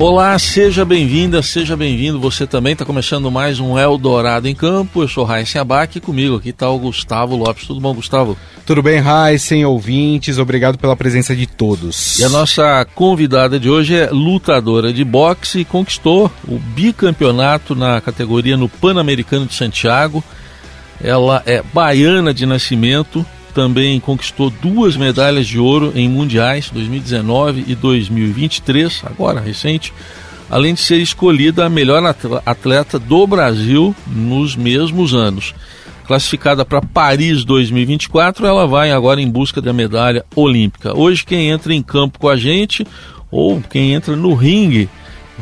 Olá, seja bem-vinda, seja bem-vindo. Você também está começando mais um Eldorado em Campo. Eu sou Raíssen Abac e comigo aqui está o Gustavo Lopes. Tudo bom, Gustavo? Tudo bem, Raíssen, ouvintes? Obrigado pela presença de todos. E a nossa convidada de hoje é lutadora de boxe e conquistou o bicampeonato na categoria no Pan-Americano de Santiago. Ela é baiana de nascimento, também conquistou duas medalhas de ouro em mundiais 2019 e 2023, agora recente, além de ser escolhida a melhor atleta do Brasil nos mesmos anos. Classificada para Paris 2024, ela vai agora em busca da medalha olímpica. Hoje, quem entra em campo com a gente, ou quem entra no ringue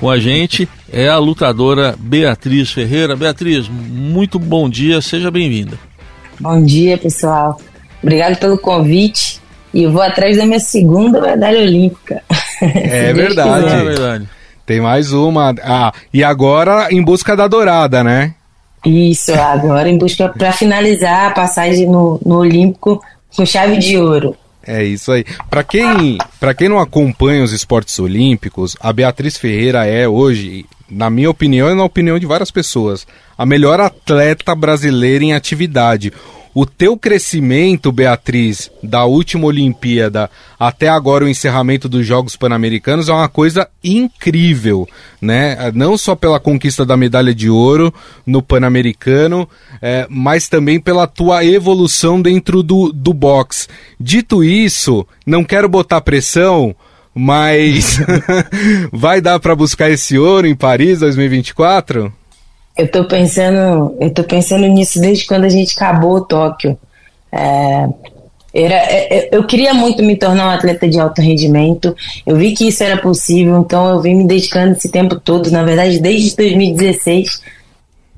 com a gente, é a lutadora Beatriz Ferreira. Beatriz, muito bom dia, seja bem-vinda. Bom dia, pessoal. Obrigado pelo convite. E vou atrás da minha segunda medalha olímpica. É verdade. é verdade. Tem mais uma. Ah, e agora em busca da dourada, né? Isso, agora em busca para finalizar a passagem no, no Olímpico com chave de ouro. É isso aí. Para quem, quem não acompanha os esportes olímpicos, a Beatriz Ferreira é hoje, na minha opinião e na opinião de várias pessoas, a melhor atleta brasileira em atividade. O teu crescimento, Beatriz, da última Olimpíada até agora o encerramento dos Jogos Pan-Americanos é uma coisa incrível, né? Não só pela conquista da medalha de ouro no Pan-Americano, é, mas também pela tua evolução dentro do, do boxe. Dito isso, não quero botar pressão, mas vai dar para buscar esse ouro em Paris 2024? Eu tô pensando, eu tô pensando nisso desde quando a gente acabou o Tóquio. É, era, é, é, eu queria muito me tornar um atleta de alto rendimento. Eu vi que isso era possível, então eu vim me dedicando esse tempo todo. Na verdade, desde 2016,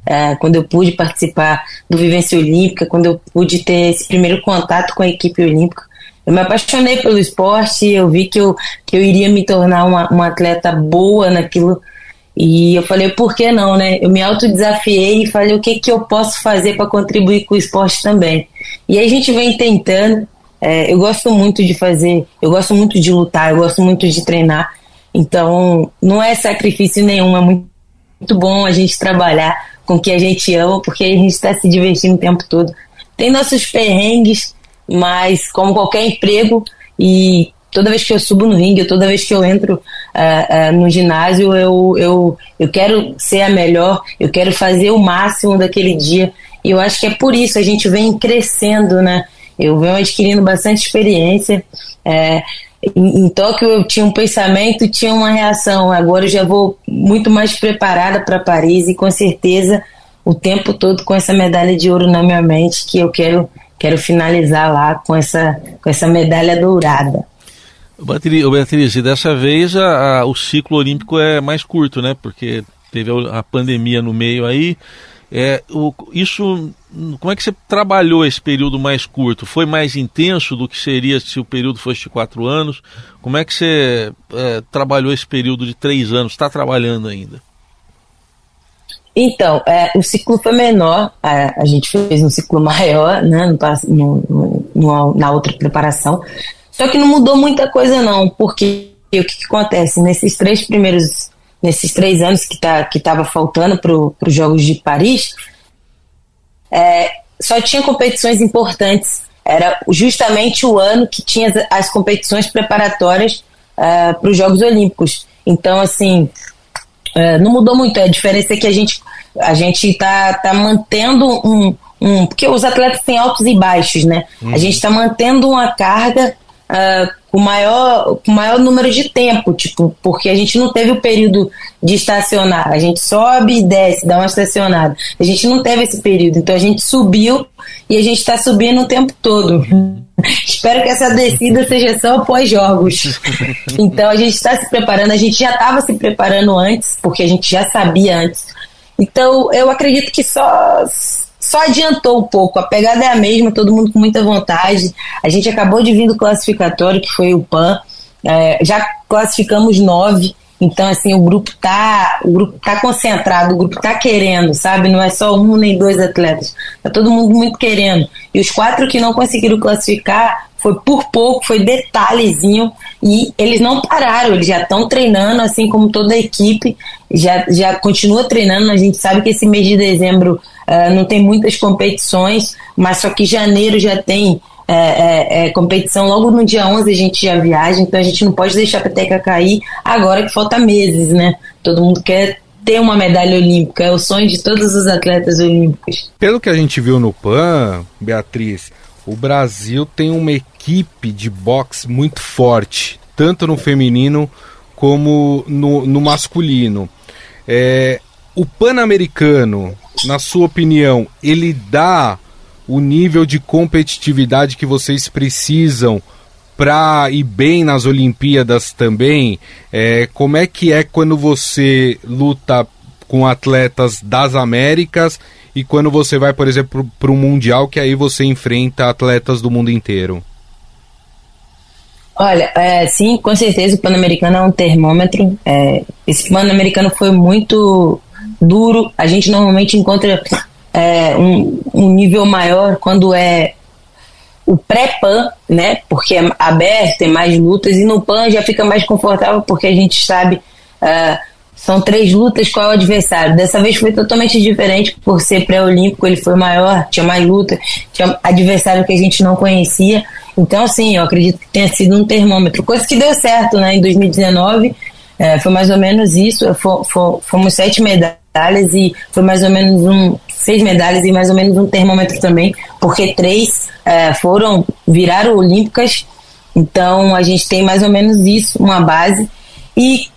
é, quando eu pude participar do Vivência Olímpica, quando eu pude ter esse primeiro contato com a equipe olímpica, eu me apaixonei pelo esporte. Eu vi que eu, que eu iria me tornar uma, uma atleta boa naquilo e eu falei, por que não, né? Eu me autodesafiei e falei, o que, que eu posso fazer para contribuir com o esporte também? E aí a gente vem tentando. É, eu gosto muito de fazer, eu gosto muito de lutar, eu gosto muito de treinar. Então, não é sacrifício nenhum, é muito, muito bom a gente trabalhar com o que a gente ama, porque a gente está se divertindo o tempo todo. Tem nossos perrengues, mas como qualquer emprego, e toda vez que eu subo no ringue, toda vez que eu entro uh, uh, no ginásio, eu, eu, eu quero ser a melhor, eu quero fazer o máximo daquele dia. E eu acho que é por isso a gente vem crescendo, né? Eu venho adquirindo bastante experiência. É, em, Tóquio eu tinha um pensamento tinha uma reação. Agora eu já vou muito mais preparada para Paris e com certeza o tempo todo com essa medalha de ouro na minha mente que eu quero quero finalizar lá com essa com essa medalha dourada. Beatriz, e dessa vez a, a, o ciclo olímpico é mais curto, né? Porque teve a, a pandemia no meio aí. É, o, isso, como é que você trabalhou esse período mais curto? Foi mais intenso do que seria se o período fosse de quatro anos? Como é que você é, trabalhou esse período de três anos? Está trabalhando ainda? Então, é, o ciclo foi menor, a, a, gente fez um ciclo maior né, no, no, no, na outra preparação, só que não mudou muita coisa não, porque o que, que acontece? Nesses três primeiros, nesses três anos que tá, que estava faltando para os Jogos de Paris, é, só tinha competições importantes. Era justamente o ano que tinha as, as competições preparatórias é, para os Jogos Olímpicos. Então, assim, é, não mudou muito. A diferença é que a gente a gente está tá mantendo um, um. Porque os atletas têm altos e baixos, né? Uhum. A gente está mantendo uma carga uh, com maior, com maior número de tempo, tipo, porque a gente não teve o período de estacionar. A gente sobe e desce, dá uma estacionada. A gente não teve esse período, então a gente subiu e a gente está subindo o tempo todo. Espero que essa descida seja só após jogos. Então a gente está se preparando, a gente já estava se preparando antes, porque a gente já sabia antes. Então eu acredito que só só adiantou um pouco. A pegada é a mesma, todo mundo com muita vontade. A gente acabou de vir do classificatório, que foi o PAN. É, já classificamos nove. Então, assim, o grupo tá, o grupo tá concentrado, o grupo tá querendo, sabe? Não é só um nem dois atletas. Tá todo mundo muito querendo. E os quatro que não conseguiram classificar foi por pouco, foi detalhezinho. E eles não pararam, eles já estão treinando, assim como toda a equipe, já, já continua treinando. A gente sabe que esse mês de dezembro uh, não tem muitas competições, mas só que janeiro já tem é, é, é, competição logo no dia 11 a gente já viaja, então a gente não pode deixar a peteca cair agora que falta meses, né? Todo mundo quer ter uma medalha olímpica, é o sonho de todos os atletas olímpicos. Pelo que a gente viu no PAN, Beatriz, o Brasil tem uma equipe de boxe muito forte, tanto no feminino como no, no masculino. É, o Pan-Americano, na sua opinião, ele dá o nível de competitividade que vocês precisam para ir bem nas Olimpíadas também? É, como é que é quando você luta com atletas das Américas e quando você vai, por exemplo, para o Mundial, que aí você enfrenta atletas do mundo inteiro? Olha, é, sim, com certeza o Pan-Americano é um termômetro. É, esse Pan-Americano foi muito duro. A gente normalmente encontra é, um, um nível maior quando é o pré-PAN, né? Porque é aberto, tem mais lutas, e no PAN já fica mais confortável porque a gente sabe. Uh, são três lutas, qual é o adversário? Dessa vez foi totalmente diferente, por ser pré-olímpico, ele foi maior, tinha mais luta, tinha adversário que a gente não conhecia. Então, assim, eu acredito que tenha sido um termômetro. Coisa que deu certo, né? Em 2019, é, foi mais ou menos isso. Fomos sete medalhas e foi mais ou menos um seis medalhas e mais ou menos um termômetro também, porque três é, foram viraram olímpicas. Então a gente tem mais ou menos isso, uma base. E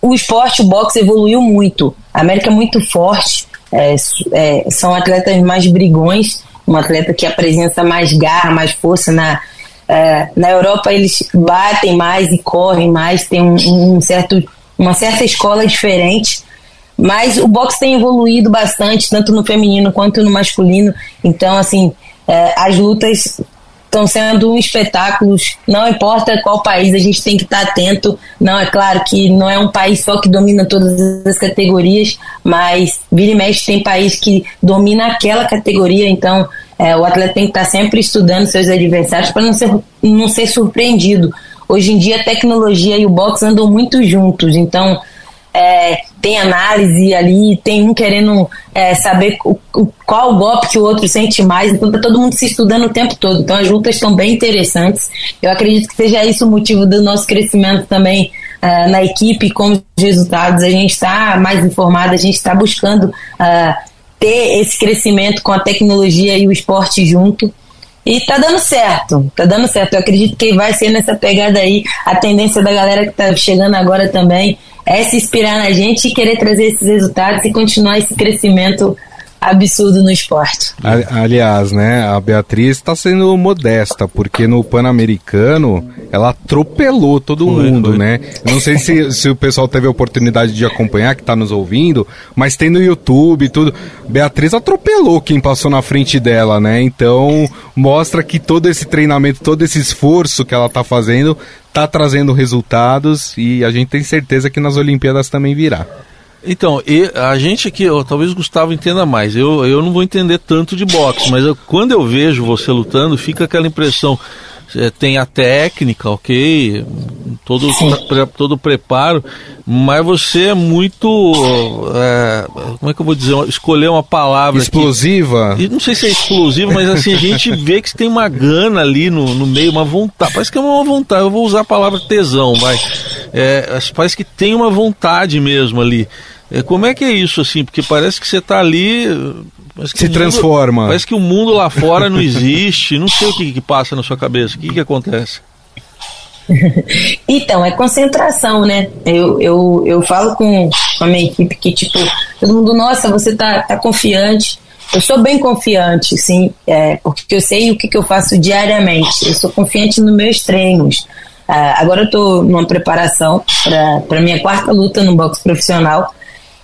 o esporte, o boxe evoluiu muito. A América é muito forte. É, é, são atletas mais brigões, um atleta que apresenta mais garra, mais força na, é, na Europa eles batem mais e correm mais, tem um, um, certo, uma certa escola diferente. Mas o boxe tem evoluído bastante, tanto no feminino quanto no masculino. Então, assim, é, as lutas estão sendo espetáculos. Não importa qual país, a gente tem que estar atento. Não é claro que não é um país só que domina todas as categorias, mas vira e mexe tem país que domina aquela categoria. Então, é, o atleta tem que estar sempre estudando seus adversários para não ser, não ser surpreendido. Hoje em dia, a tecnologia e o boxe andam muito juntos. Então, é, tem análise ali, tem um querendo é, saber o, o, qual golpe que o outro sente mais, então tá todo mundo se estudando o tempo todo. Então as lutas estão bem interessantes. Eu acredito que seja isso o motivo do nosso crescimento também uh, na equipe, com os resultados. A gente está mais informado, a gente está buscando uh, ter esse crescimento com a tecnologia e o esporte junto. E tá dando certo, tá dando certo. Eu acredito que vai ser nessa pegada aí. A tendência da galera que tá chegando agora também é se inspirar na gente e querer trazer esses resultados e continuar esse crescimento absurdo no esporte. Aliás, né, a Beatriz está sendo modesta, porque no Pan-Americano ela atropelou todo foi, mundo, foi. né? não sei se, se o pessoal teve a oportunidade de acompanhar, que está nos ouvindo, mas tem no YouTube e tudo. Beatriz atropelou quem passou na frente dela, né? Então mostra que todo esse treinamento, todo esse esforço que ela está fazendo está trazendo resultados e a gente tem certeza que nas Olimpíadas também virá. Então, a gente aqui, talvez o Gustavo entenda mais, eu, eu não vou entender tanto de boxe, mas eu, quando eu vejo você lutando, fica aquela impressão, é, tem a técnica, ok, todo, pre, todo o preparo, mas você é muito, é, como é que eu vou dizer, escolher uma palavra Explosiva? Aqui. Não sei se é explosiva, mas assim, a gente vê que tem uma gana ali no, no meio, uma vontade, parece que é uma vontade, eu vou usar a palavra tesão, vai, é, parece que tem uma vontade mesmo ali. É, como é que é isso, assim? Porque parece que você está ali. Se transforma. Mundo, parece que o mundo lá fora não existe. Não sei o que, que passa na sua cabeça. O que, que acontece? então, é concentração, né? Eu, eu, eu falo com, a minha equipe que, tipo, todo mundo, nossa, você tá, tá confiante. Eu sou bem confiante, sim, é, porque eu sei o que, que eu faço diariamente. Eu sou confiante nos meus treinos. Uh, agora eu estou numa preparação para minha quarta luta no boxe profissional.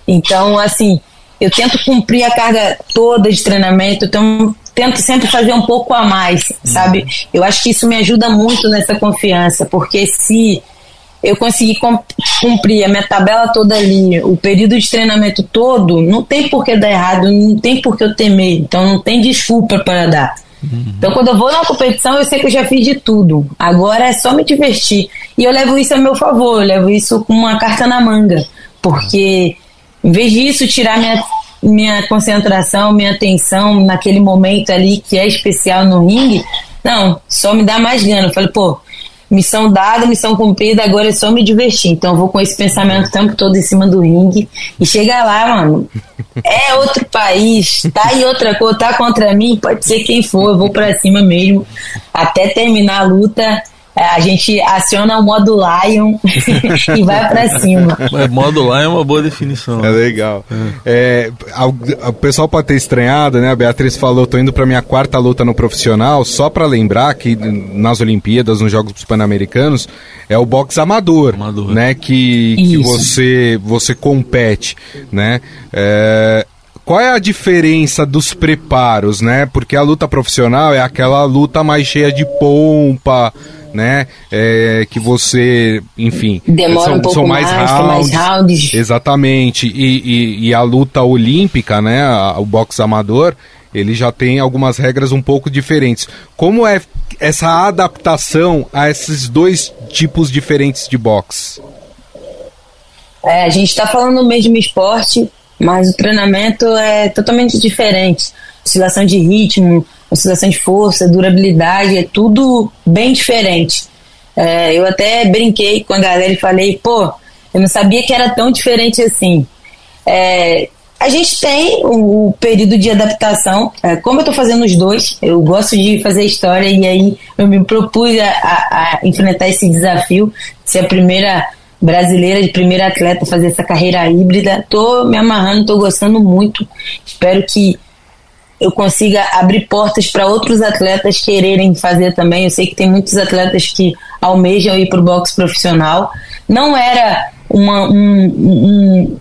Então, assim, eu tento cumprir a carga toda de treinamento, então tento sempre fazer um pouco a mais, sabe? Eu acho que isso me ajuda muito nessa confiança, porque se eu consegui cumprir a minha tabela toda ali, o período de treinamento todo, não tem por que dar errado, não tem por que eu temer. Então não tem desculpa para dar. Uhum. Então, quando eu vou na competição, eu sei que eu já fiz de tudo. Agora é só me divertir. E eu levo isso a meu favor, eu levo isso com uma carta na manga. Porque, em vez disso, tirar minha, minha concentração, minha atenção naquele momento ali que é especial no ringue, não, só me dá mais gana. Eu falei, pô, missão dada, missão cumprida, agora é só me divertir. Então eu vou com esse pensamento o tempo todo em cima do ringue e chega lá, mano. É outro país, tá aí outra cor, tá contra mim, pode ser quem for, eu vou para cima mesmo até terminar a luta a gente aciona o modo Lion e vai para cima. Mas modo Lion é uma boa definição. É legal. É. É, o pessoal pode ter estranhado, né? A Beatriz falou, tô indo para minha quarta luta no profissional, só para lembrar que nas Olimpíadas, nos Jogos Pan-Americanos, é o boxe amador, amador. né? Que, que você, você compete, né? É, qual é a diferença dos preparos, né? Porque a luta profissional é aquela luta mais cheia de pompa, né? É, que você, enfim, demora são, um pouco são mais, mais, rounds, mais rounds. Exatamente. E, e, e, a luta olímpica, né? o boxe amador, ele já tem algumas regras um pouco diferentes. Como é essa adaptação a esses dois tipos diferentes de boxe? É, a gente está falando do mesmo esporte, mas o treinamento é totalmente diferente. Oscilação de ritmo, oscilação de força, durabilidade, é tudo bem diferente. É, eu até brinquei com a galera e falei, pô, eu não sabia que era tão diferente assim. É, a gente tem o, o, período de adaptação. É, como eu estou fazendo os dois, eu gosto de fazer história e aí eu me propus a, a, a enfrentar esse desafio, ser a primeira brasileira, de primeira atleta fazer essa carreira híbrida. Tô me amarrando, tô gostando muito. Espero que eu consiga abrir portas para outros atletas quererem fazer também. Eu sei que tem muitos atletas que almejam ir para o boxe profissional. Não era uma, um, um,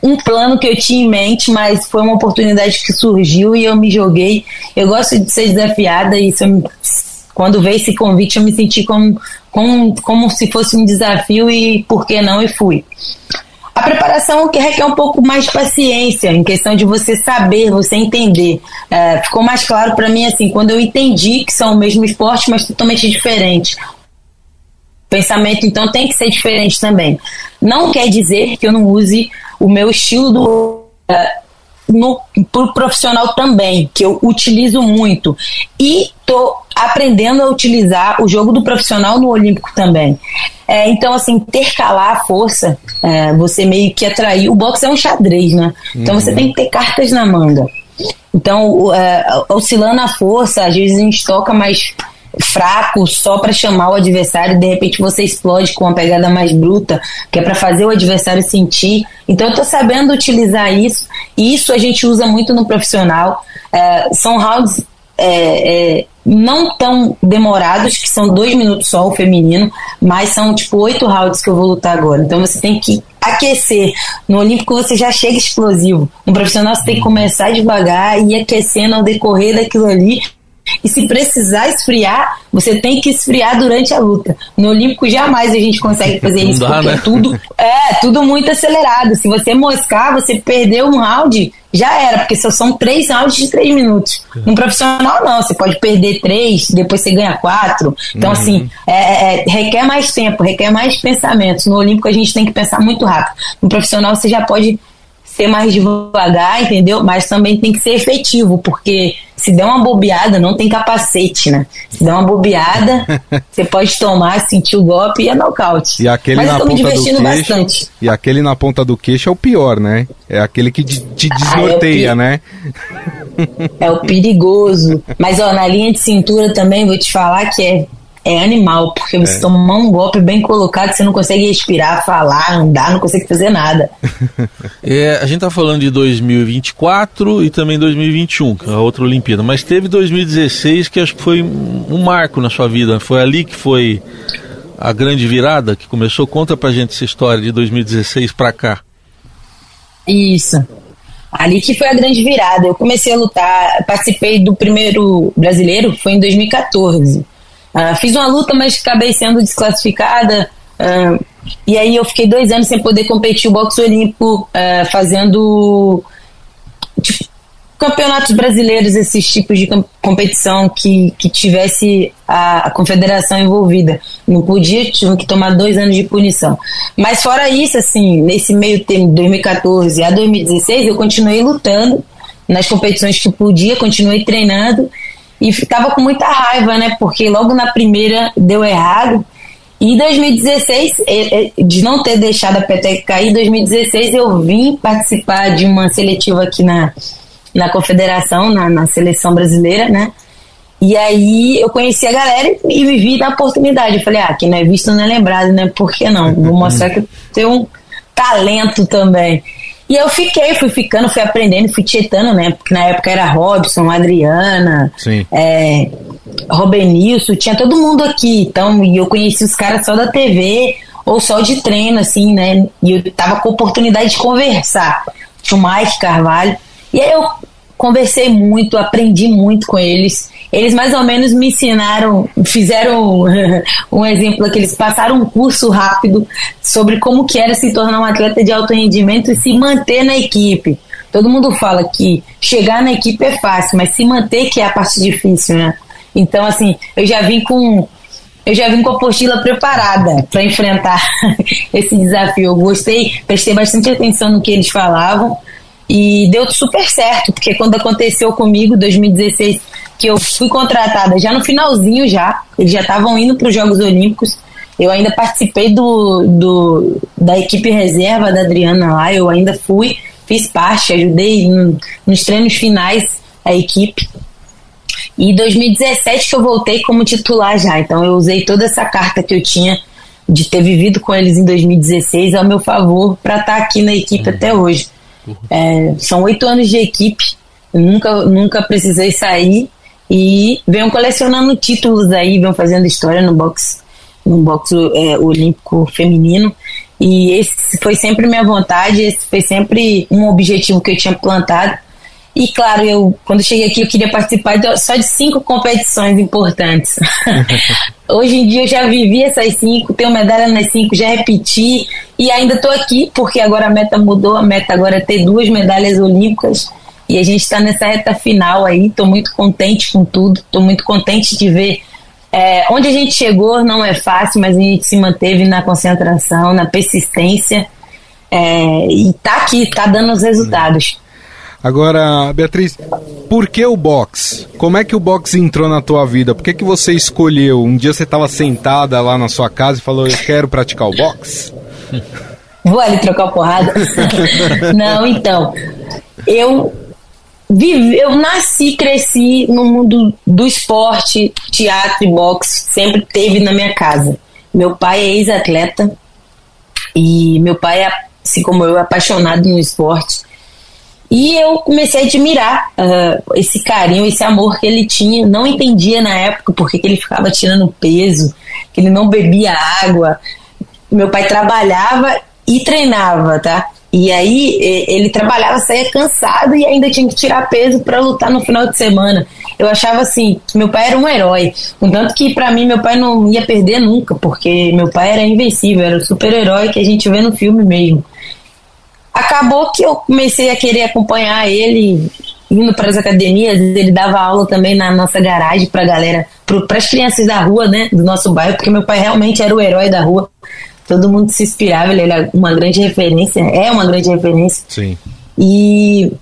um, plano que eu tinha em mente, mas foi uma oportunidade que surgiu e eu me joguei. Eu gosto de ser desafiada e eu, quando veio esse convite eu me senti como, como, como se fosse um desafio e por que não e fui. Preparação que requer um pouco mais paciência, em questão de você saber, você entender. É, ficou mais claro para mim assim, quando eu entendi que são o mesmo esporte, mas totalmente diferentes. O pensamento, então, tem que ser diferente também. Não quer dizer que eu não use o meu estilo do. É, no pro profissional também, que eu utilizo muito. E tô aprendendo a utilizar o jogo do profissional no Olímpico também. É, então, assim, intercalar a força, é, você meio que atrair. O boxe é um xadrez, né? Então uhum. você tem que ter cartas na manga. Então, é, oscilando a força, às vezes a gente toca mais fraco só para chamar o adversário, de repente você explode com uma pegada mais bruta, que é para fazer o adversário sentir. Então eu tô sabendo utilizar isso, e isso a gente usa muito no profissional. É, são rounds é, é, não tão demorados, que são dois minutos só o feminino, mas são tipo oito rounds que eu vou lutar agora. Então você tem que aquecer. No Olímpico você já chega explosivo. No profissional você tem que começar devagar e ir aquecendo ao decorrer daquilo ali e se precisar esfriar, você tem que esfriar durante a luta. No Olímpico jamais a gente consegue fazer isso, dá, porque né? é tudo é tudo muito acelerado. Se você moscar, você perdeu um round, já era, porque só são três rounds de três minutos. No profissional, não, você pode perder três, depois você ganha quatro. Então, uhum. assim, é, é, é, requer mais tempo, requer mais pensamentos. No Olímpico a gente tem que pensar muito rápido. No profissional você já pode ser mais devagar, entendeu? Mas também tem que ser efetivo, porque se der uma bobeada, não tem capacete, né? Se der uma bobeada, você pode tomar, sentir o golpe e é nocaute. E aquele Mas na eu tô me divertindo queixo, bastante. E aquele na ponta do queixo é o pior, né? É aquele que te desnorteia, ah, é né? É o perigoso. Mas, ó, na linha de cintura também, vou te falar que é é animal, porque você é. tomar um golpe bem colocado, você não consegue respirar, falar, andar, não consegue fazer nada. é, a gente tá falando de 2024 e também 2021, que é a outra Olimpíada, mas teve 2016 que acho que foi um marco na sua vida, foi ali que foi a grande virada que começou. Conta pra gente essa história de 2016 pra cá. Isso. Ali que foi a grande virada. Eu comecei a lutar, participei do primeiro brasileiro, foi em 2014. Uh, fiz uma luta, mas acabei sendo desclassificada. Uh, E aí eu fiquei dois anos sem poder competir o boxe olímpico, uh, fazendo tipo, campeonatos brasileiros, esses tipos de competição que, que tivesse a, a, confederação envolvida. Não podia, tinha que tomar dois anos de punição. Mas fora isso, assim, nesse meio tempo, 2014 a 2016, eu continuei lutando nas competições que podia, continuei treinando e ficava com muita raiva, né? Porque logo na primeira deu errado. E em 2016, é, é, de não ter deixado a peteca cair, em 2016 eu vim participar de uma seletiva aqui na, na confederação, na, na seleção brasileira, né? E aí eu conheci a galera e me vi na oportunidade. Eu falei, ah, quem não é visto não é lembrado, né? Por que não? Vou mostrar que eu tenho um talento também. E eu fiquei, fui ficando, fui aprendendo, fui tietando, né? Porque na época era Robson, Adriana, é, Robenilson, tinha todo mundo aqui. Então, e eu conheci os caras só da TV ou só de treino, assim, né? E eu tava com oportunidade de conversar. Tinha o Mike Carvalho. E aí eu conversei muito, aprendi muito com eles. Eles mais ou menos me ensinaram, fizeram um exemplo que eles passaram um curso rápido sobre como que era se tornar um atleta de alto rendimento e se manter na equipe. Todo mundo fala que chegar na equipe é fácil, mas se manter que é a parte difícil, né? Então, assim, eu já vim com eu já vim com a apostila preparada para enfrentar esse desafio. Eu gostei, prestei bastante atenção no que eles falavam e deu super certo, porque quando aconteceu comigo, 2016, que eu fui contratada já no finalzinho já, eles já estavam indo para os Jogos Olímpicos, eu ainda participei do, do, da equipe reserva da Adriana lá, eu ainda fui, fiz parte, ajudei no, nos treinos finais a equipe. E 2017 que eu voltei como titular já, então eu usei toda essa carta que eu tinha de ter vivido com eles em 2016 ao meu favor para estar tá aqui na equipe uhum. até hoje. É, são oito anos de equipe, nunca, nunca precisei sair e venham colecionando títulos aí, venham fazendo história no boxe, no boxe é, olímpico feminino. E esse foi sempre minha vontade, esse foi sempre um objetivo que eu tinha plantado. E claro, eu quando cheguei aqui eu queria participar de, só de cinco competições importantes. Hoje em dia eu já vivi essas cinco, tenho medalha nas cinco, já repeti e ainda estou aqui porque agora a meta mudou, a meta agora é ter duas medalhas olímpicas e a gente está nessa reta final aí. Estou muito contente com tudo, estou muito contente de ver é, onde a gente chegou. Não é fácil, mas a gente se manteve na concentração, na persistência é, e está aqui, está dando os resultados. Agora, Beatriz, por que o boxe? Como é que o boxe entrou na tua vida? Por que, que você escolheu? Um dia você estava sentada lá na sua casa e falou: Eu quero praticar o boxe? Vou ali trocar porrada. Não, então. Eu vive, eu nasci, cresci no mundo do esporte, teatro e boxe, sempre teve na minha casa. Meu pai é ex-atleta e meu pai, é, assim como eu, é apaixonado no esporte. E eu comecei a admirar uh, esse carinho, esse amor que ele tinha. Não entendia na época porque que ele ficava tirando peso, que ele não bebia água. Meu pai trabalhava e treinava, tá? E aí ele trabalhava, saía cansado e ainda tinha que tirar peso para lutar no final de semana. Eu achava assim, meu pai era um herói. Contanto que para mim meu pai não ia perder nunca, porque meu pai era invencível, era o super-herói que a gente vê no filme mesmo acabou que eu comecei a querer acompanhar ele indo para as academias, ele dava aula também na nossa garagem para galera, para as crianças da rua, né, do nosso bairro, porque meu pai realmente era o herói da rua. Todo mundo se inspirava, ele era uma grande referência, é uma grande referência. Sim. E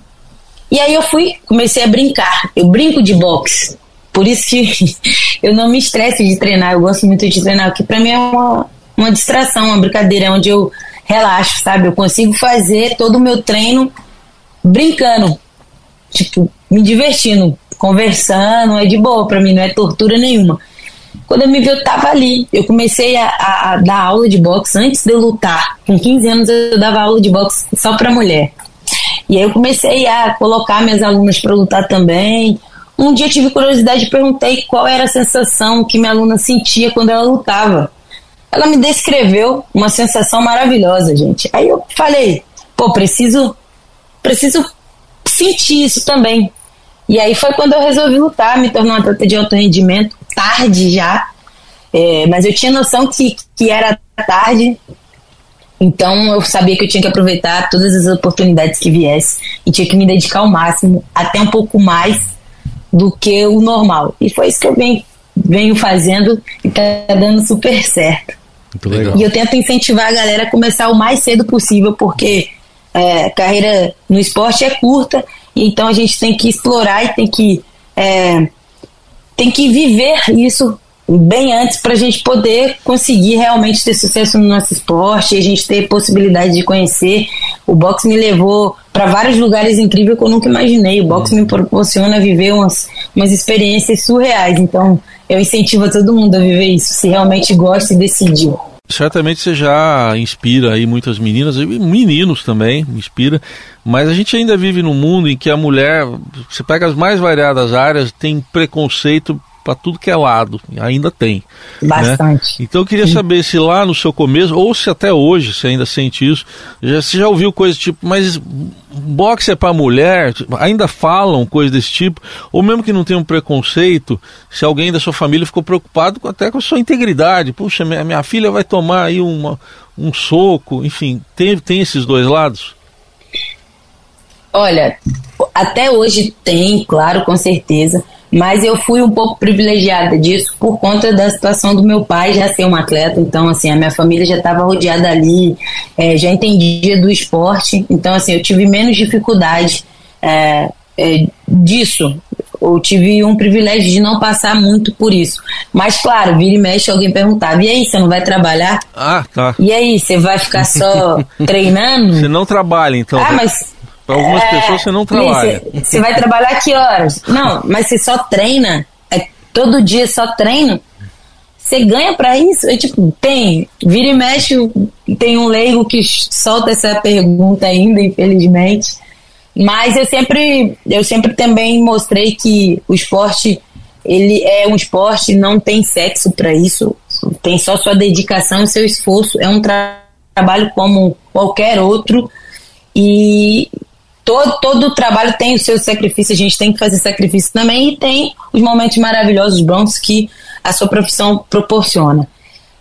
e aí eu fui, comecei a brincar. Eu brinco de boxe. Por isso que eu não me estresso de treinar, eu gosto muito de treinar, porque para mim é uma, uma distração, uma brincadeira onde eu relaxo, sabe? Eu consigo fazer todo o meu treino brincando, tipo, me divertindo, conversando, é de boa para mim, não é tortura nenhuma. Quando eu me vi, eu tava ali. Eu comecei a, a, a, dar aula de boxe antes de lutar. Com 15 anos eu dava aula de boxe só para mulher. E aí eu comecei a colocar minhas alunas para lutar também. Um dia eu tive curiosidade e perguntei qual era a sensação que minha aluna sentia quando ela lutava. Ela me descreveu uma sensação maravilhosa, gente. Aí eu falei, pô, preciso, preciso sentir isso também. E aí foi quando eu resolvi lutar, me tornar uma atleta de alto rendimento, tarde já. É, mas eu tinha noção que, que era tarde. Então eu sabia que eu tinha que aproveitar todas as oportunidades que viesse e tinha que me dedicar ao máximo, até um pouco mais do que o normal. E foi isso que eu venho, venho fazendo e tá dando super certo. Muito legal. E eu tento incentivar a galera a começar o mais cedo possível, porque é, carreira no esporte é curta, e então a gente tem que explorar e tem que, é, tem que viver isso bem antes para a gente poder conseguir realmente ter sucesso no nosso esporte e a gente ter possibilidade de conhecer. O boxe me levou para vários lugares incríveis que eu nunca imaginei. O boxe me proporciona viver umas, umas experiências surreais. Então, eu incentivo a todo mundo a viver isso, se realmente gosta e decidiu. Certamente você já inspira aí muitas meninas e meninos também, inspira, mas a gente ainda vive num mundo em que a mulher, você pega as mais variadas áreas, tem preconceito para tudo que é lado, ainda tem. Né? Bastante. Né? Então eu queria saber se lá no seu começo, ou se até hoje você ainda sente isso, já, você já ouviu coisas tipo, mas boxe é para mulher? Ainda falam coisas desse tipo? Ou mesmo que não tenha um preconceito, se alguém da sua família ficou preocupado até com a sua integridade, puxa, minha, minha filha vai tomar aí uma, um soco, enfim, tem, tem esses dois lados? Olha, até hoje tem, claro, com certeza mas eu fui um pouco privilegiada disso por conta da situação do meu pai já ser um atleta, então assim, a minha família já estava rodeada ali, é, já entendia do esporte, então assim, eu tive menos dificuldade é, é, disso, eu tive um privilégio de não passar muito por isso. Mas, claro, vira e mexe, alguém perguntava: e aí, você não vai trabalhar? Ah, tá. E aí, você vai ficar só treinando? Você não trabalha, então. Ah, mas para algumas é, pessoas você não trabalha. Você vai trabalhar que horas? Não, mas você só treina. É, todo dia só treino. Você ganha para isso? É, tipo, tem. Vira e mexe, tem um leigo que solta essa pergunta ainda, infelizmente. Mas eu sempre, eu sempre também mostrei que o esporte ele é um esporte, não tem sexo para isso, tem só sua dedicação e seu esforço. É um tra trabalho como qualquer outro. E todo, todo trabalho tem o seu sacrifício, a gente tem que fazer sacrifício também e tem os momentos maravilhosos, bons que a sua profissão proporciona.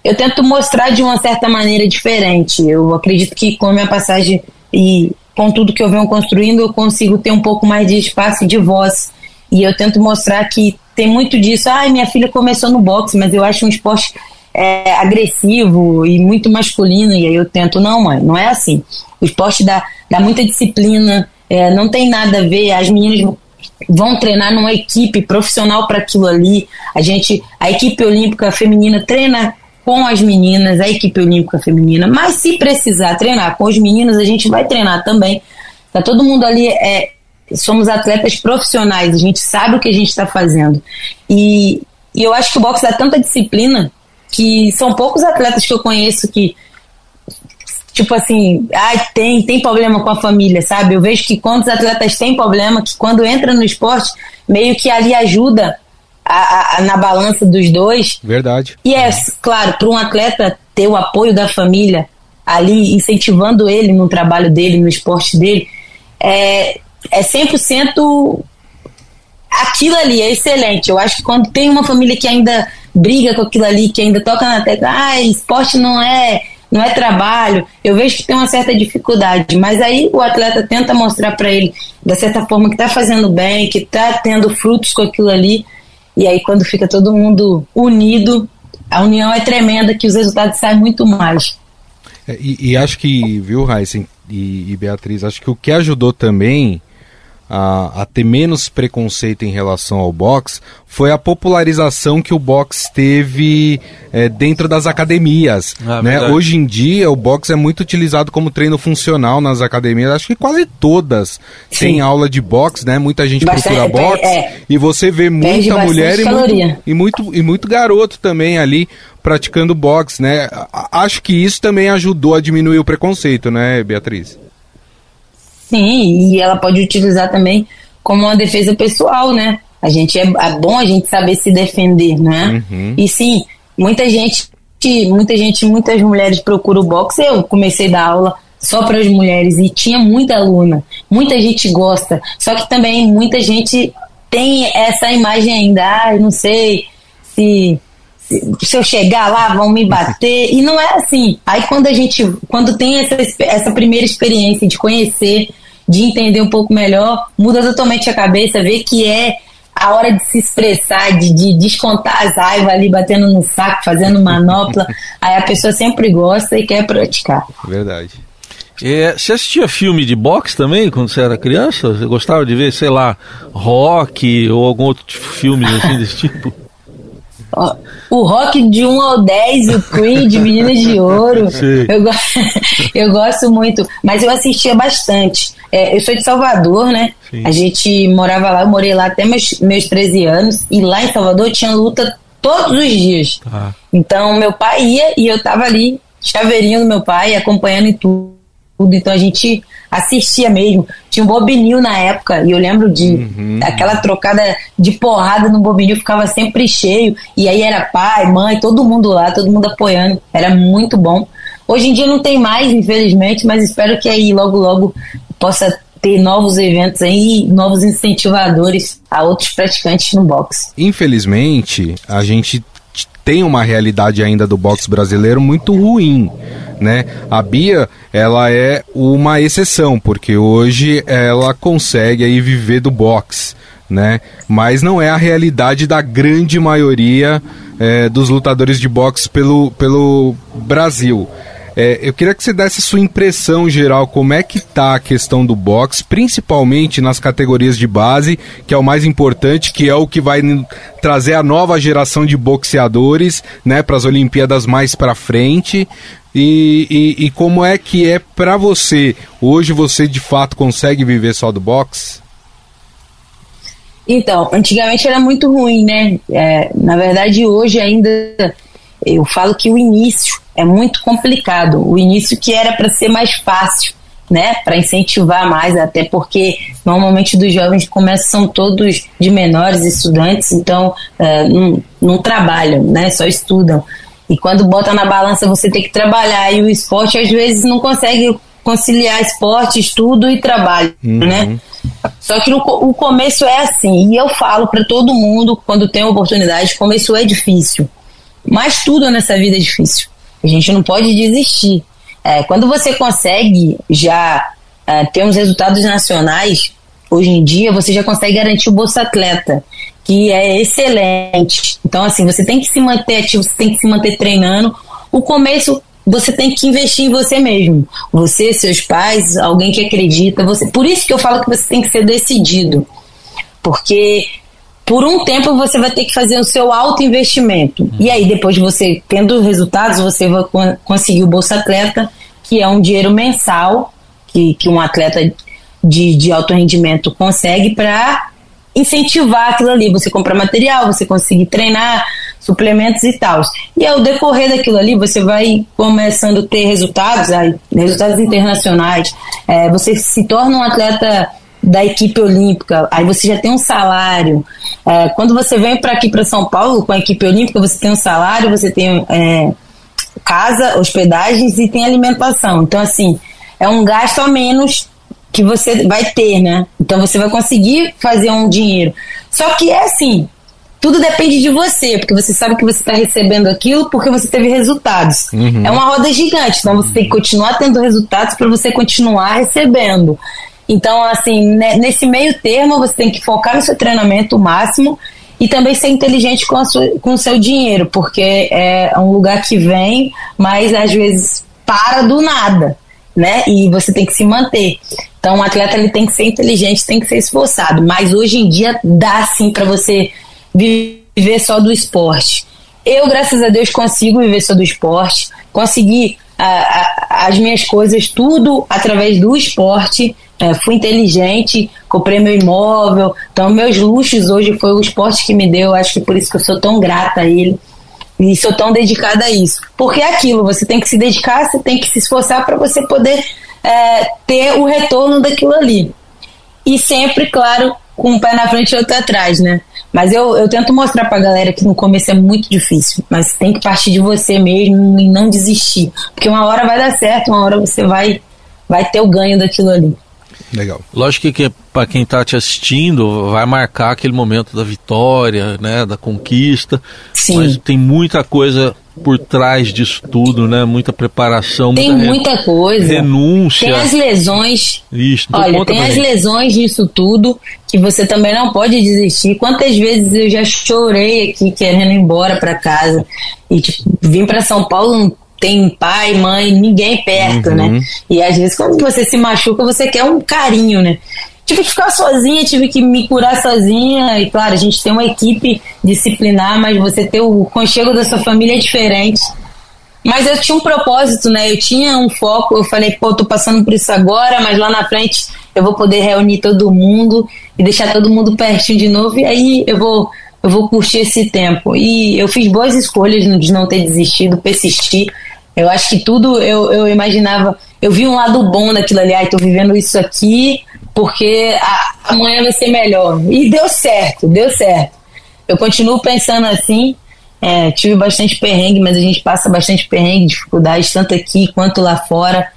Eu tento mostrar de uma certa maneira diferente. Eu acredito que com a minha passagem e com tudo que eu venho construindo, eu consigo ter um pouco mais de espaço de voz. E eu tento mostrar que tem muito disso. Ah, minha filha começou no boxe, mas eu acho um esporte é, agressivo e muito masculino. E aí eu tento, não, mãe, não é assim. O esporte dá, dá muita disciplina, é, não tem nada a ver. As meninas vão treinar numa equipe profissional para aquilo ali. A gente, a equipe olímpica feminina treina com as meninas, a equipe olímpica feminina, mas se precisar treinar com os meninos, a gente vai treinar também. Tá todo mundo ali é somos atletas profissionais, a gente sabe o que a gente está fazendo. E, e eu acho que o boxe dá tanta disciplina que são poucos atletas que eu conheço que tipo assim, ah, tem, tem problema com a família, sabe? Eu vejo que quando os atletas têm problema, que quando entra no esporte, meio que ali ajuda a, a, na balança dos dois. Verdade. E é, claro, para um atleta ter o apoio da família ali, incentivando ele no trabalho dele, no esporte dele, é, é 100% aquilo ali, é excelente. Eu acho que quando tem uma família que ainda briga com aquilo ali, que ainda toca na tecla, ah, esporte não é não é trabalho. Eu vejo que tem uma certa dificuldade, mas aí o atleta tenta mostrar para ele, da certa forma, que está fazendo bem, que está tendo frutos com aquilo ali. E aí, quando fica todo mundo unido, a união é tremenda, que os resultados saem muito mais. É, e, e, acho que, viu, Heisen e, e Beatriz, acho que o que ajudou também a, a, ter menos preconceito em relação ao boxe foi a popularização que o boxe teve é, dentro das academias. Ah, né? Hoje em dia, o boxe é muito utilizado como treino funcional nas academias. Acho que quase todas Sim. têm aula de boxe, né? Muita gente Bastante, procura é, boxe é, e você vê muita mulher e muito, e muito, e muito garoto também ali praticando boxe, né? Acho que isso também ajudou a diminuir o preconceito, né, Beatriz? Sim, e ela pode utilizar também como uma defesa pessoal, né? A gente é, é bom a gente saber se defender, né? Uhum. E sim, muita gente, muita gente, muitas mulheres procuram o boxe. Eu comecei a dar aula só para as mulheres e tinha muita aluna, muita gente gosta. Só que também muita gente tem essa imagem ainda, ah, não sei se se eu chegar lá vão me bater e não é assim. Aí quando a gente, quando tem essa, essa primeira experiência de conhecer, de entender um pouco melhor, muda totalmente a cabeça, ver que é a hora de se expressar, de, de descontar as raivas ali, batendo no saco, fazendo manopla. aí a pessoa sempre gosta e quer praticar. Verdade. É, você assistia filme de boxe também quando você era criança? Você gostava de ver, sei lá, rock ou algum outro filme assim desse tipo? O rock de 1 ao 10, o Queen de Meninas de Ouro. Eu, go eu gosto muito, mas eu assistia bastante. É, eu sou de Salvador, né? Sim. A gente morava lá, eu morei lá até meus, meus 13 anos, e lá em Salvador tinha luta todos os dias. Ah. Então meu pai ia e eu tava ali, chaveirinho do meu pai, acompanhando em tudo, então a gente assistia mesmo. Tinha um bobinil na época, e eu lembro de uhum. aquela trocada de porrada no bobinil ficava sempre cheio, e aí era pai, mãe, todo mundo lá, todo mundo apoiando, era muito bom. Hoje em dia não tem mais, infelizmente, mas espero que aí logo, logo possa ter novos eventos aí, novos incentivadores a outros praticantes no boxe. Infelizmente, a gente tem uma realidade ainda do boxe brasileiro muito ruim, né? A Bia, ela é uma exceção, porque hoje ela consegue aí viver do boxe, né? Mas não é a realidade da grande maioria é, dos lutadores de boxe pelo, pelo Brasil. É, eu queria que você desse sua impressão geral, como é que tá a questão do boxe, principalmente nas categorias de base, que é o mais importante, que é o que vai trazer a nova geração de boxeadores, né, para as Olimpíadas mais para frente. E, e, e, como é que é para você? Hoje você de fato consegue viver só do boxe? Então, antigamente era muito ruim, né? É, na verdade, hoje ainda eu falo que o início é muito complicado. O início que era para ser mais fácil, né? Para incentivar mais, até porque normalmente dos jovens começam todos de menores estudantes, então é, não, não trabalham, né? Só estudam. E quando bota na balança você tem que trabalhar e o esporte às vezes não consegue conciliar esporte, estudo e trabalho, uhum. né? Só que no, o começo é assim, e eu falo para todo mundo quando tem oportunidade, começo é difícil. Mas tudo nessa vida é difícil. A gente não pode desistir. É, quando você consegue já é, ter uns resultados nacionais, hoje em dia você já consegue garantir o Bolsa Atleta, que é excelente. Então, assim, você tem que se manter ativo, você tem que se manter treinando. O começo você tem que investir em você mesmo. Você, seus pais, alguém que acredita. Você, por isso que eu falo que você tem que ser decidido. Porque por um tempo você vai ter que fazer o seu alto investimento. E aí, depois de você tendo resultados, você vai conseguir o Bolsa Atleta, que é um dinheiro mensal que, que um atleta de, de alto rendimento consegue para incentivar aquilo ali. Você comprar material, você conseguir treinar, suplementos e tal. E ao decorrer daquilo ali, você vai começando a ter resultados, aí, resultados internacionais. É, você se torna um atleta da equipe olímpica, aí você já tem um salário. É, quando você vem para aqui para São Paulo com a equipe olímpica, você tem um salário, você tem é, casa, hospedagens e tem alimentação. Então, assim, é um gasto a menos que você vai ter, né? Então você vai conseguir fazer um dinheiro. Só que é assim, tudo depende de você, porque você sabe que você está recebendo aquilo porque você teve resultados. Uhum. É uma roda gigante, então você tem que continuar tendo resultados para você continuar recebendo. Então, assim, nesse meio termo, você tem que focar no seu treinamento o máximo e também ser inteligente com, sua, com o seu dinheiro, porque é um lugar que vem, mas às vezes para do nada, né? E você tem que se manter. Então, o atleta ele tem que ser inteligente, tem que ser esforçado. Mas hoje em dia dá sim para você viver só do esporte. Eu, graças a Deus, consigo viver só do esporte, consegui a, a, as minhas coisas tudo através do esporte. É, fui inteligente, comprei meu imóvel. Então, meus luxos hoje foi o esporte que me deu. Acho que por isso que eu sou tão grata a ele. E sou tão dedicada a isso. Porque é aquilo, você tem que se dedicar, você tem que se esforçar para você poder é, ter o retorno daquilo ali. E sempre, claro, com um pé na frente e outro atrás, né? Mas eu, eu tento mostrar pra galera que no começo é muito difícil, mas tem que partir de você mesmo e não desistir. Porque uma hora vai dar certo, uma hora você vai, vai ter o ganho daquilo ali. Legal. Lógico que para quem está te assistindo vai marcar aquele momento da vitória, né, da conquista. Sim. Mas tem muita coisa por trás disso tudo, né? Muita preparação, tem muita, muita coisa. renúncia. Tem as lesões. Isso, então Olha, tem as gente. lesões nisso tudo que você também não pode desistir. Quantas vezes eu já chorei aqui querendo ir embora para casa e tipo, vim para São Paulo não tem pai, mãe, ninguém perto, Uhum. né? E às vezes quando você se machuca, você quer um carinho, né? Tive que ficar sozinha, tive que me curar sozinha. E claro, a gente tem uma equipe disciplinar, mas você ter o conchego da sua família é diferente. Mas eu tinha um propósito, né? Eu tinha um foco. Eu falei, pô, tô passando por isso agora, mas lá na frente eu vou poder reunir todo mundo e deixar todo mundo pertinho de novo. E aí eu vou, eu vou curtir esse tempo. E eu fiz boas escolhas de não ter desistido, persistir. Eu acho que tudo eu, eu imaginava. Eu vi um lado bom daquilo ali. Ai, tô vivendo isso aqui porque a, amanhã vai ser melhor. E deu certo, deu certo. Eu continuo pensando assim. É, tive bastante perrengue, mas a gente passa bastante perrengue, dificuldade, tanto aqui quanto lá fora.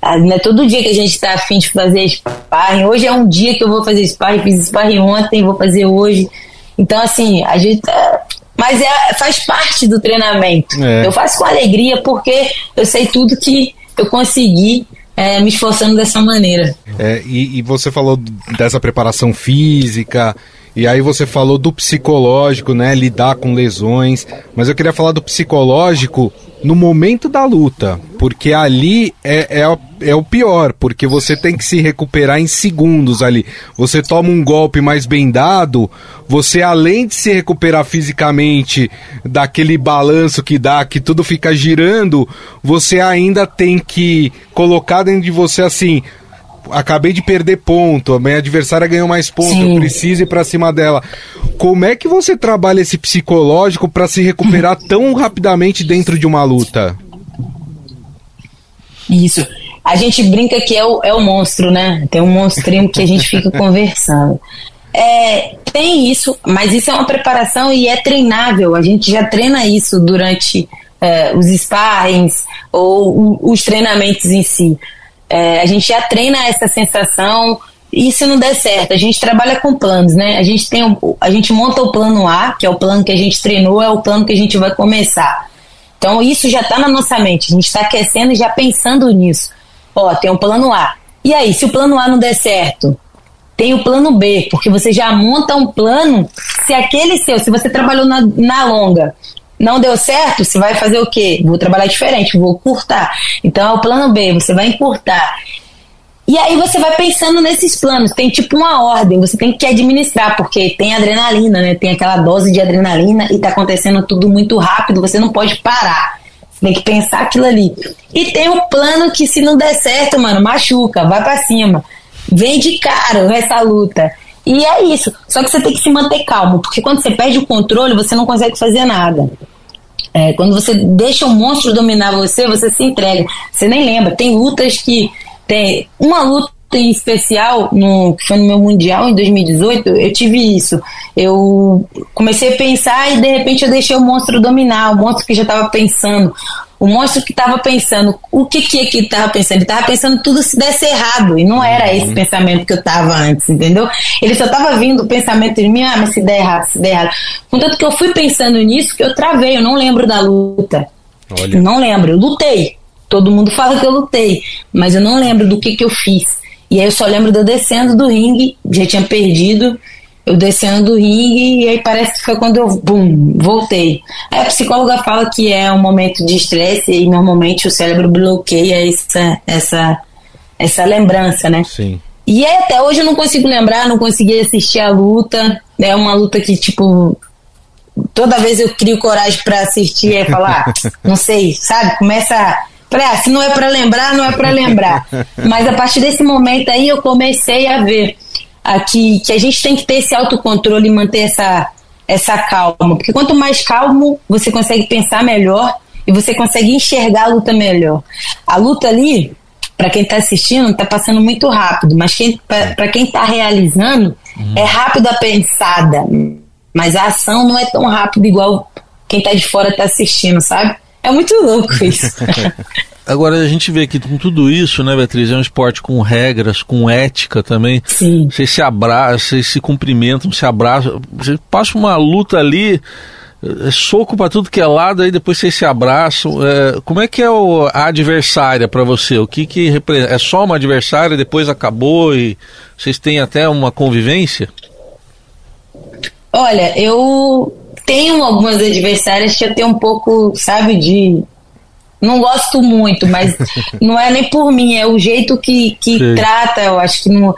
Ah, Não é todo dia que a gente está afim de fazer sparring. Hoje é um dia que eu vou fazer sparring, fiz sparring ontem, vou fazer hoje. Então, assim, a gente. tá- Mas é, faz parte do treinamento. É. Eu faço com alegria porque eu sei tudo que eu consegui é, me esforçando dessa maneira. É, e, e você falou dessa preparação física, e aí você falou do psicológico, né? Lidar com lesões. Mas eu queria falar do psicológico no momento da luta, porque ali é, é, é o pior, porque você tem que se recuperar em segundos ali. Você toma um golpe mais bem dado, você além de se recuperar fisicamente daquele balanço que dá, que tudo fica girando, você ainda tem que colocar dentro de você assim acabei de perder ponto, a minha adversária ganhou mais ponto, Sim. eu preciso ir pra cima dela. Como é que você trabalha esse psicológico pra se recuperar tão rapidamente dentro de uma luta? Isso. A gente brinca que é o, é o monstro, né? Tem um monstrinho que a gente fica conversando. É, tem isso, mas isso é uma preparação e é treinável. A gente já treina isso durante é, os sparrings ou os treinamentos em si. É, a gente já treina essa sensação. E se não der certo, a gente trabalha com planos, né? A gente tem o- a gente monta o plano A, que é o plano que a gente treinou, é o plano que a gente vai começar. Então isso já está na nossa mente, a gente está aquecendo e já pensando nisso. Ó, tem um plano A. E aí, se o plano A não der certo, tem o plano B, porque você já monta um plano. Se aquele seu, se você trabalhou na, na longa, não deu certo, você vai fazer o quê? Vou trabalhar diferente, vou curtar. Então é o plano B, você vai encurtar. E aí você vai pensando nesses planos, tem tipo uma ordem, você tem que administrar, porque tem adrenalina, né? Tem aquela dose de adrenalina e tá acontecendo tudo muito rápido, você não pode parar. Você tem que pensar aquilo ali. E tem o plano que se não der certo, mano, machuca, vai pra cima. Vem de cara essa luta. E é isso. Só que você tem que se manter calmo, porque quando você perde o controle, você não consegue fazer nada. É, quando você deixa o monstro dominar você, você se entrega. Você nem lembra. Tem lutas que. Tem uma luta em especial, no, que foi no meu Mundial em 2018, eu tive isso. Eu comecei a pensar e de repente eu deixei o monstro dominar, o monstro que já estava pensando. O monstro que estava pensando, o que que é que ele estava pensando? Ele estava pensando tudo se desse errado, e não era esse pensamento que eu estava antes, entendeu? Ele só estava vindo o pensamento de mim, ah, mas se der errado, se der errado. Contanto que eu fui pensando nisso, que eu travei, eu não lembro da luta. Olha. Não lembro, eu lutei. Todo mundo fala que eu lutei, mas eu não lembro do que que eu fiz. E aí eu só lembro de eu descendo do ringue, já tinha perdido, eu descendo do ringue, e aí parece que foi quando eu, bum, voltei. Aí a psicóloga fala que é um momento de estresse e normalmente o cérebro bloqueia essa, essa, essa lembrança, né? Sim. E aí, até hoje eu não consigo lembrar, não consegui assistir a luta. É uma luta que, tipo, toda vez eu crio coragem pra assistir e falar, ah, não sei, sabe? Começa. Falei, ah, se não é pra lembrar, não é pra lembrar. Mas a partir desse momento aí eu comecei a ver aqui que a gente tem que ter esse autocontrole e manter essa, essa calma. Porque quanto mais calmo, você consegue pensar melhor e você consegue enxergar a luta melhor. A luta ali, para quem está assistindo, está passando muito rápido, mas para quem está realizando, é rápido a pensada. Mas a ação não é tão rápida igual quem está de fora está assistindo, sabe? É muito louco isso. Agora a gente vê que com tudo isso, né, Beatriz, é um esporte com regras, com ética também. Sim. Vocês se abraçam, vocês se cumprimentam, se abraçam. Você passa uma luta ali, é soco para tudo que é lado, aí depois vocês se abraçam. É, como é que é o, a adversária para você? O que que representa? É só uma adversária, depois acabou e vocês têm até uma convivência? Olha, eu tenho algumas adversárias que eu tenho um pouco, sabe, de não gosto muito, mas não é nem por mim, é o jeito que, que trata, eu acho que não.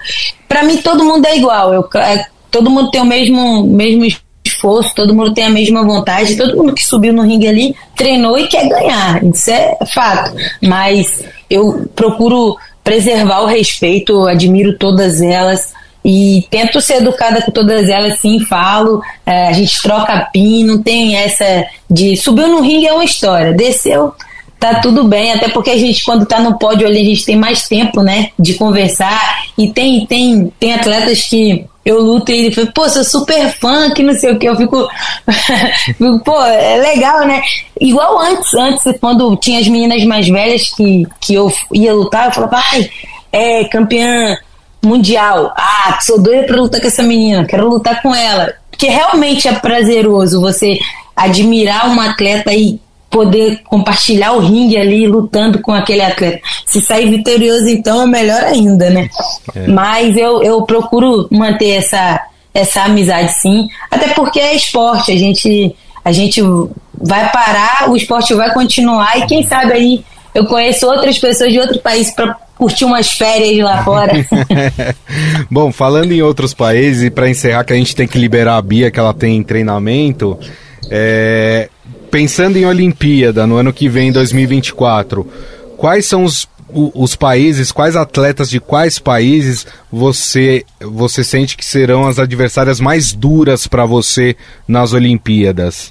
Pra mim todo mundo é igual. Eu, é, todo mundo tem o mesmo, mesmo esforço, todo mundo tem a mesma vontade, todo mundo que subiu no ringue ali treinou e quer ganhar. Isso é fato. Mas eu procuro preservar o respeito, admiro todas elas e tento ser educada com todas elas, sim, falo, é, a gente troca pin, não tem essa de subiu no ringue é uma história, desceu tá tudo bem, até porque a gente, quando tá no pódio ali, a gente tem mais tempo, né, de conversar. E tem, tem, tem atletas que eu luto e ele fala, pô, sou super fã, que não sei o que. Eu fico, pô, é legal, né? Igual antes, antes, quando tinha as meninas mais velhas que, que eu ia lutar, eu falava, ai, é campeã mundial. Ah, sou doida pra lutar com essa menina, quero lutar com ela. Porque realmente é prazeroso você admirar uma atleta e poder compartilhar o ringue ali lutando com aquele atleta. Se sair vitorioso, então é melhor ainda, né? É. Mas eu, eu procuro manter essa, essa amizade sim, até porque é esporte, a gente, a gente vai parar, o esporte vai continuar e quem sabe aí eu conheço outras pessoas de outro país para curtir umas férias lá fora. Bom, falando em outros países, e para encerrar que a gente tem que liberar a Bia, que ela tem treinamento, é, pensando em Olimpíada no ano que vem, 2024, quais são os, os países, quais atletas de quais países você você sente que serão as adversárias mais duras para você nas Olimpíadas?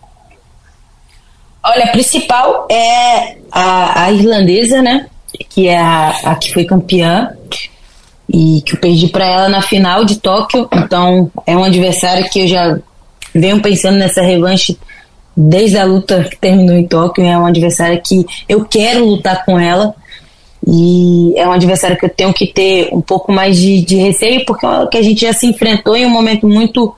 Olha, a principal é a, a irlandesa, né? Que é a, a que foi campeã e que eu perdi para ela na final de Tóquio. Então é um adversário que eu já venho pensando nessa revanche desde a luta que terminou em Tóquio, é uma adversária que eu quero lutar com ela. E é uma adversária que eu tenho que ter um pouco mais de, de receio, porque é que a gente já se enfrentou em um momento muito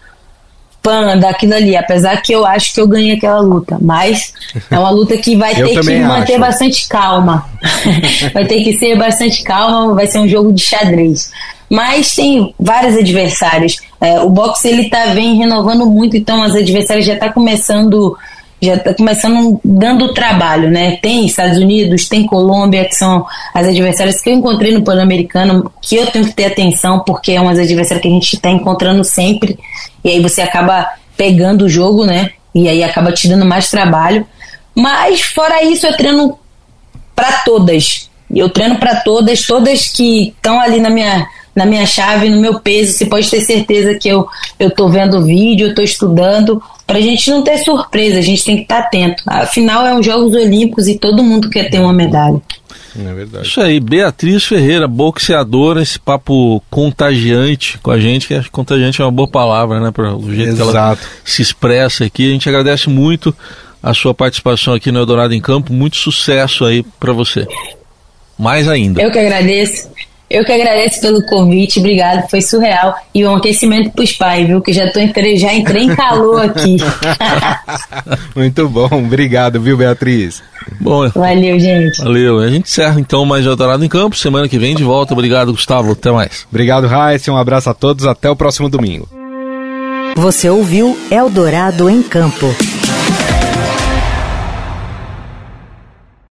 pan daquilo ali, apesar que eu acho que eu ganhei aquela luta, mas é uma luta que vai ter que manter bastante calma. vai ter que ser bastante calma, vai ser um jogo de xadrez. Mas tem vários adversários. É, o boxe ele tá vem renovando muito, então as adversárias já tá começando já está começando dando trabalho, né? Tem Estados Unidos, tem Colômbia, que são as adversárias que eu encontrei no Pan-Americano, que eu tenho que ter atenção, porque é umas adversárias que a gente está encontrando sempre, e aí você acaba pegando o jogo, né? E aí acaba te dando mais trabalho. Mas fora isso, eu treino para todas. Eu treino para todas, todas que estão ali na minha na minha chave, no meu peso. Você pode ter certeza que eu eu tô vendo vídeo, eu tô estudando, para a gente não ter surpresa, a gente tem que estar tá atento. Afinal, é os Jogos Olímpicos e todo mundo quer ter uma medalha. É verdade. Isso aí, Beatriz Ferreira, boxeadora, esse papo contagiante com a gente, que acho que contagiante é uma boa palavra, né? Para o jeito Exato. que ela se expressa aqui. A gente agradece muito a sua participação aqui no Eldorado em Campo. Muito sucesso aí para você. Mais ainda. Eu que agradeço. Eu que agradeço pelo convite, obrigado, foi surreal. E um aquecimento pros pais, viu? Que já, tô entrei, já entrei em calor aqui. Muito bom, obrigado, viu, Beatriz? Bom, valeu, gente. Valeu. A gente encerra então mais Eldorado em Campo. Semana que vem de volta. Obrigado, Gustavo. Até mais. Obrigado, Raíssa. Um abraço a todos. Até o próximo domingo. Você ouviu Eldorado em Campo.